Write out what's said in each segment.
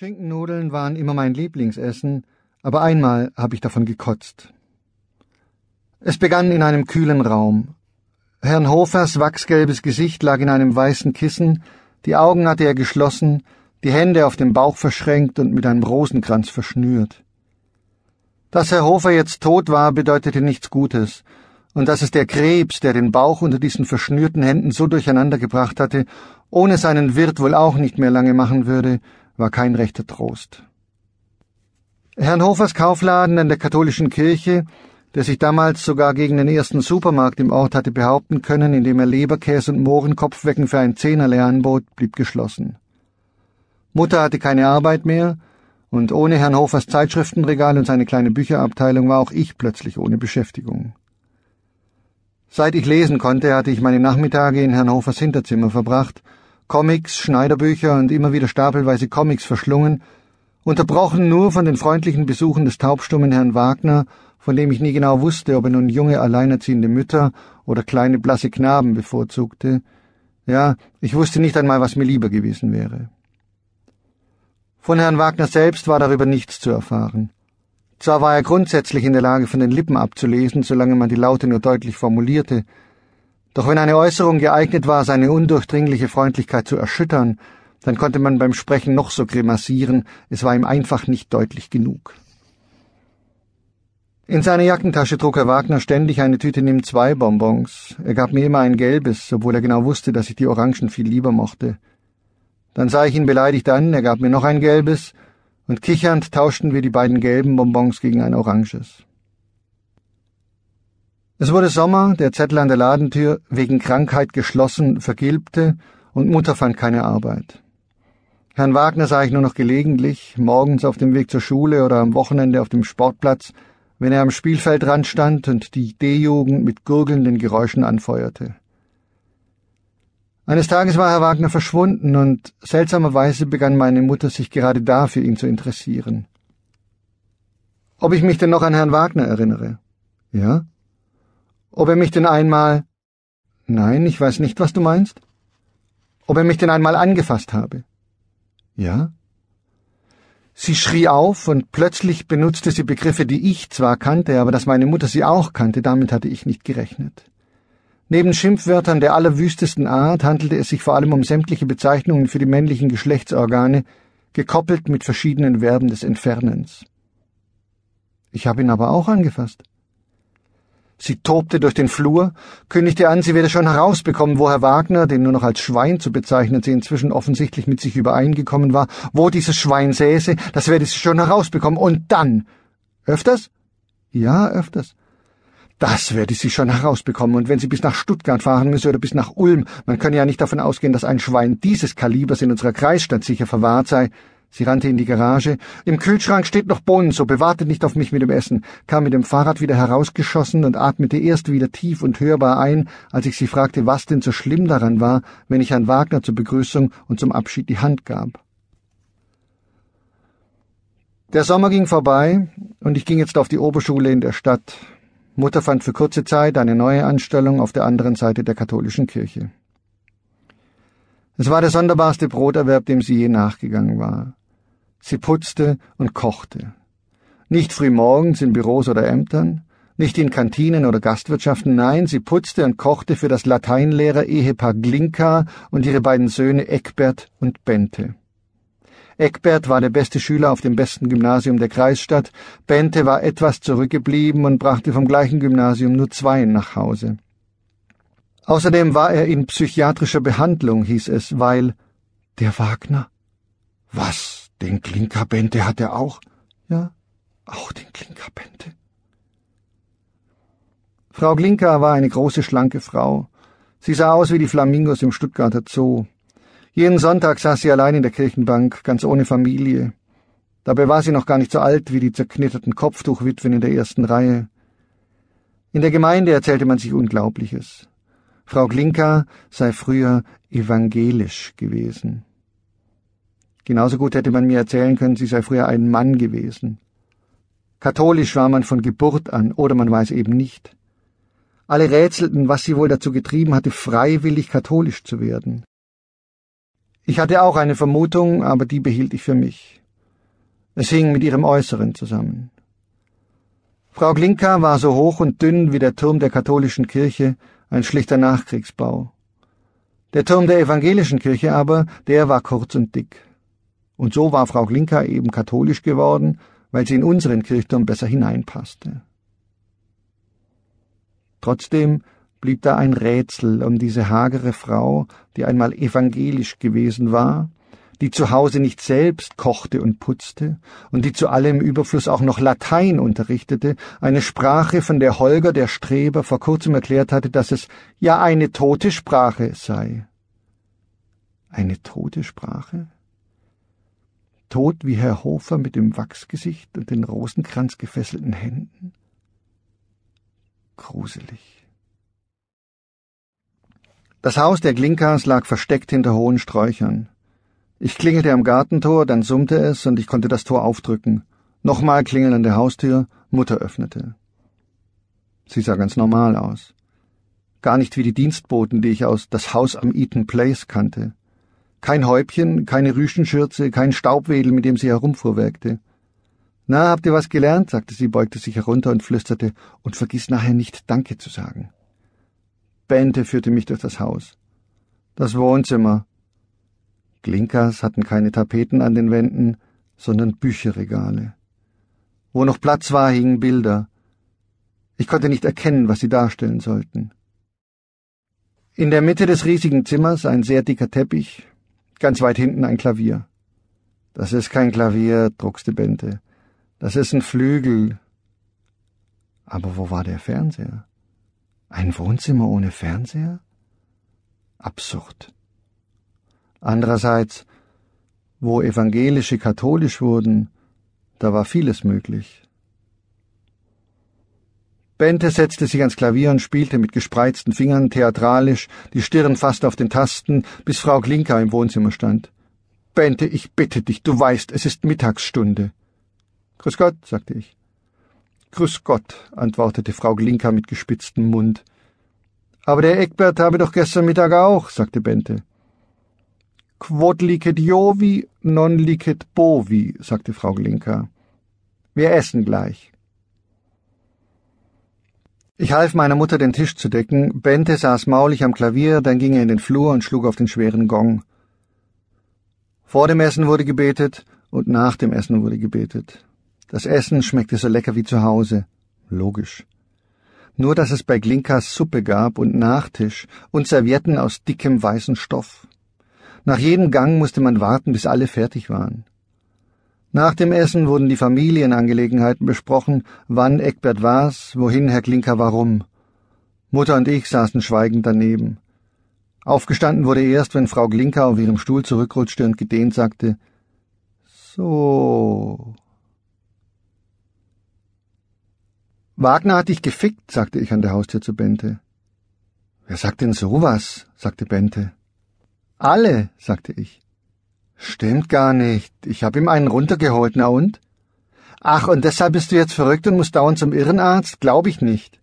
Schinkennudeln waren immer mein Lieblingsessen, aber einmal habe ich davon gekotzt. Es begann in einem kühlen Raum. Herrn Hofers wachsgelbes Gesicht lag in einem weißen Kissen, die Augen hatte er geschlossen, die Hände auf dem Bauch verschränkt und mit einem Rosenkranz verschnürt. Dass Herr Hofer jetzt tot war, bedeutete nichts Gutes, und dass es der Krebs, der den Bauch unter diesen verschnürten Händen so durcheinander gebracht hatte, ohne seinen Wirt wohl auch nicht mehr lange machen würde, war kein rechter Trost. Herrn Hofers Kaufladen an der katholischen Kirche, der sich damals sogar gegen den ersten Supermarkt im Ort hatte behaupten können, indem er Leberkäse und Mohrenkopfwecken für ein Zehnerle anbot, blieb geschlossen. Mutter hatte keine Arbeit mehr, und ohne Herrn Hofers Zeitschriftenregal und seine kleine Bücherabteilung war auch ich plötzlich ohne Beschäftigung. Seit ich lesen konnte, hatte ich meine Nachmittage in Herrn Hofers Hinterzimmer verbracht Comics, Schneiderbücher und immer wieder stapelweise Comics verschlungen, unterbrochen nur von den freundlichen Besuchen des taubstummen Herrn Wagner, von dem ich nie genau wusste, ob er nun junge alleinerziehende Mütter oder kleine blasse Knaben bevorzugte. Ja, ich wusste nicht einmal, was mir lieber gewesen wäre. Von Herrn Wagner selbst war darüber nichts zu erfahren. Zwar war er grundsätzlich in der Lage, von den Lippen abzulesen, solange man die Laute nur deutlich formulierte, doch wenn eine Äußerung geeignet war, seine undurchdringliche Freundlichkeit zu erschüttern, dann konnte man beim Sprechen noch so grimassieren, es war ihm einfach nicht deutlich genug. In seine Jackentasche trug Herr Wagner ständig eine Tüte Nimm zwei Bonbons. Er gab mir immer ein gelbes, obwohl er genau wusste, dass ich die Orangen viel lieber mochte. Dann sah ich ihn beleidigt an, er gab mir noch ein gelbes, und kichernd tauschten wir die beiden gelben Bonbons gegen ein oranges. Es wurde Sommer, der Zettel an der Ladentür wegen Krankheit geschlossen vergilbte und Mutter fand keine Arbeit. Herrn Wagner sah ich nur noch gelegentlich, morgens auf dem Weg zur Schule oder am Wochenende auf dem Sportplatz, wenn er am Spielfeldrand stand und die D-Jugend mit gurgelnden Geräuschen anfeuerte. Eines Tages war Herr Wagner verschwunden und seltsamerweise begann meine Mutter sich gerade da für ihn zu interessieren. Ob ich mich denn noch an Herrn Wagner erinnere? Ja? Ob er mich denn einmal. Nein, ich weiß nicht, was du meinst. Ob er mich denn einmal angefasst habe. Ja? Sie schrie auf, und plötzlich benutzte sie Begriffe, die ich zwar kannte, aber dass meine Mutter sie auch kannte, damit hatte ich nicht gerechnet. Neben Schimpfwörtern der allerwüstesten Art handelte es sich vor allem um sämtliche Bezeichnungen für die männlichen Geschlechtsorgane, gekoppelt mit verschiedenen Verben des Entfernens. Ich habe ihn aber auch angefasst. Sie tobte durch den Flur, kündigte an, sie werde schon herausbekommen, wo Herr Wagner, den nur noch als Schwein zu bezeichnen sie inzwischen offensichtlich mit sich übereingekommen war, wo dieses Schwein säße, das werde sie schon herausbekommen. Und dann. Öfters? Ja, öfters. Das werde sie schon herausbekommen, und wenn sie bis nach Stuttgart fahren müsse oder bis nach Ulm, man könne ja nicht davon ausgehen, dass ein Schwein dieses Kalibers in unserer Kreisstadt sicher verwahrt sei, Sie rannte in die Garage. Im Kühlschrank steht noch Bohnensuppe, wartet nicht auf mich mit dem Essen, kam mit dem Fahrrad wieder herausgeschossen und atmete erst wieder tief und hörbar ein, als ich sie fragte, was denn so schlimm daran war, wenn ich Herrn Wagner zur Begrüßung und zum Abschied die Hand gab. Der Sommer ging vorbei, und ich ging jetzt auf die Oberschule in der Stadt. Mutter fand für kurze Zeit eine neue Anstellung auf der anderen Seite der katholischen Kirche. Es war der sonderbarste Broterwerb, dem sie je nachgegangen war. Sie putzte und kochte. Nicht früh morgens in Büros oder Ämtern, nicht in Kantinen oder Gastwirtschaften, nein, sie putzte und kochte für das Lateinlehrer-Ehepaar Glinka und ihre beiden Söhne Eckbert und Bente. Eckbert war der beste Schüler auf dem besten Gymnasium der Kreisstadt, Bente war etwas zurückgeblieben und brachte vom gleichen Gymnasium nur zwei nach Hause. Außerdem war er in psychiatrischer Behandlung, hieß es, weil der Wagner. Was? Den Klinkerbente hat er auch? Ja, auch den Klinkerbente. Frau Glinka war eine große, schlanke Frau. Sie sah aus wie die Flamingos im Stuttgarter Zoo. Jeden Sonntag saß sie allein in der Kirchenbank, ganz ohne Familie. Dabei war sie noch gar nicht so alt wie die zerknitterten Kopftuchwitwen in der ersten Reihe. In der Gemeinde erzählte man sich Unglaubliches. Frau Glinka sei früher evangelisch gewesen. Genauso gut hätte man mir erzählen können, sie sei früher ein Mann gewesen. Katholisch war man von Geburt an, oder man weiß eben nicht. Alle rätselten, was sie wohl dazu getrieben hatte, freiwillig katholisch zu werden. Ich hatte auch eine Vermutung, aber die behielt ich für mich. Es hing mit ihrem Äußeren zusammen. Frau Glinka war so hoch und dünn wie der Turm der katholischen Kirche, ein schlichter Nachkriegsbau. Der Turm der evangelischen Kirche aber, der war kurz und dick. Und so war Frau Glinka eben katholisch geworden, weil sie in unseren Kirchturm besser hineinpasste. Trotzdem blieb da ein Rätsel um diese hagere Frau, die einmal evangelisch gewesen war, die zu Hause nicht selbst kochte und putzte und die zu allem Überfluss auch noch Latein unterrichtete, eine Sprache, von der Holger der Streber vor kurzem erklärt hatte, dass es ja eine tote Sprache sei. Eine tote Sprache? Tot wie Herr Hofer mit dem Wachsgesicht und den Rosenkranz gefesselten Händen? Gruselig. Das Haus der Glinkas lag versteckt hinter hohen Sträuchern. Ich klingelte am Gartentor, dann summte es und ich konnte das Tor aufdrücken. Nochmal klingeln an der Haustür, Mutter öffnete. Sie sah ganz normal aus. Gar nicht wie die Dienstboten, die ich aus das Haus am Eaton Place kannte. Kein Häubchen, keine Rüschenschürze, kein Staubwedel, mit dem sie herumfuhrwerkte. Na, habt ihr was gelernt? sagte sie, beugte sich herunter und flüsterte, und vergiss nachher nicht Danke zu sagen. Bente führte mich durch das Haus. Das Wohnzimmer, Glinkas hatten keine Tapeten an den Wänden, sondern Bücherregale. Wo noch Platz war, hingen Bilder. Ich konnte nicht erkennen, was sie darstellen sollten. In der Mitte des riesigen Zimmers ein sehr dicker Teppich, ganz weit hinten ein Klavier. Das ist kein Klavier, druckste Bente. Das ist ein Flügel. Aber wo war der Fernseher? Ein Wohnzimmer ohne Fernseher? Absurd. Andererseits, wo Evangelische katholisch wurden, da war vieles möglich. Bente setzte sich ans Klavier und spielte mit gespreizten Fingern theatralisch, die Stirn fast auf den Tasten, bis Frau Klinka im Wohnzimmer stand. Bente, ich bitte dich, du weißt, es ist Mittagsstunde. Grüß Gott, sagte ich. Grüß Gott, antwortete Frau Glinka mit gespitztem Mund. Aber der Eckbert habe doch gestern Mittag auch, sagte Bente. Quod licet Jovi, non licet Bovi, sagte Frau Glinka. Wir essen gleich. Ich half meiner Mutter, den Tisch zu decken. Bente saß maulig am Klavier, dann ging er in den Flur und schlug auf den schweren Gong. Vor dem Essen wurde gebetet und nach dem Essen wurde gebetet. Das Essen schmeckte so lecker wie zu Hause. Logisch. Nur, dass es bei Glinkas Suppe gab und Nachtisch und Servietten aus dickem weißen Stoff. Nach jedem Gang musste man warten, bis alle fertig waren. Nach dem Essen wurden die Familienangelegenheiten besprochen, wann Eckbert war's, wohin Herr Klinker warum. Mutter und ich saßen schweigend daneben. Aufgestanden wurde erst, wenn Frau Glinka auf ihrem Stuhl zurückrutschte und gedehnt sagte, so. Wagner hat dich gefickt, sagte ich an der Haustür zu Bente. Wer sagt denn sowas? sagte Bente. Alle, sagte ich. Stimmt gar nicht. Ich hab ihm einen runtergeholt, na und? Ach, und deshalb bist du jetzt verrückt und musst dauernd zum Irrenarzt? Glaub ich nicht.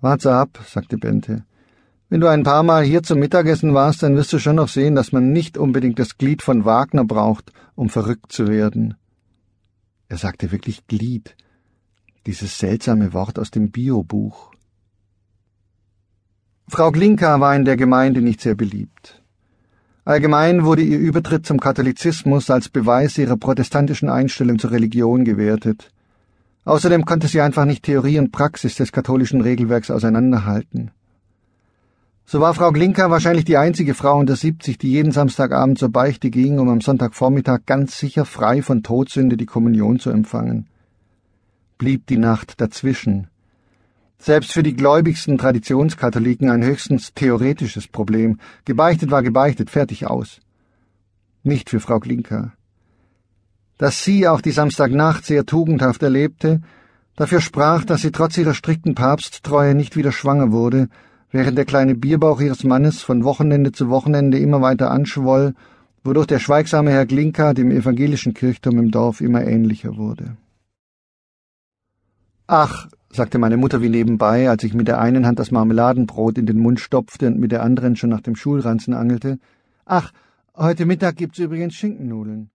Warte ab, sagte Bente. Wenn du ein paar Mal hier zum Mittagessen warst, dann wirst du schon noch sehen, dass man nicht unbedingt das Glied von Wagner braucht, um verrückt zu werden. Er sagte wirklich Glied, dieses seltsame Wort aus dem Biobuch. Frau Glinka war in der Gemeinde nicht sehr beliebt. Allgemein wurde ihr Übertritt zum Katholizismus als Beweis ihrer protestantischen Einstellung zur Religion gewertet. Außerdem konnte sie einfach nicht Theorie und Praxis des katholischen Regelwerks auseinanderhalten. So war Frau Glinka wahrscheinlich die einzige Frau unter 70, die jeden Samstagabend zur Beichte ging, um am Sonntagvormittag ganz sicher frei von Todsünde die Kommunion zu empfangen. Blieb die Nacht dazwischen, selbst für die gläubigsten Traditionskatholiken ein höchstens theoretisches Problem. Gebeichtet war gebeichtet, fertig aus. Nicht für Frau Klinker. Dass sie auch die Samstagnacht sehr tugendhaft erlebte, dafür sprach, dass sie trotz ihrer strikten Papsttreue nicht wieder schwanger wurde, während der kleine Bierbauch ihres Mannes von Wochenende zu Wochenende immer weiter anschwoll, wodurch der schweigsame Herr Glinka dem evangelischen Kirchturm im Dorf immer ähnlicher wurde. Ach, sagte meine Mutter wie nebenbei, als ich mit der einen Hand das Marmeladenbrot in den Mund stopfte und mit der anderen schon nach dem Schulranzen angelte. Ach, heute Mittag gibt's übrigens Schinkennudeln.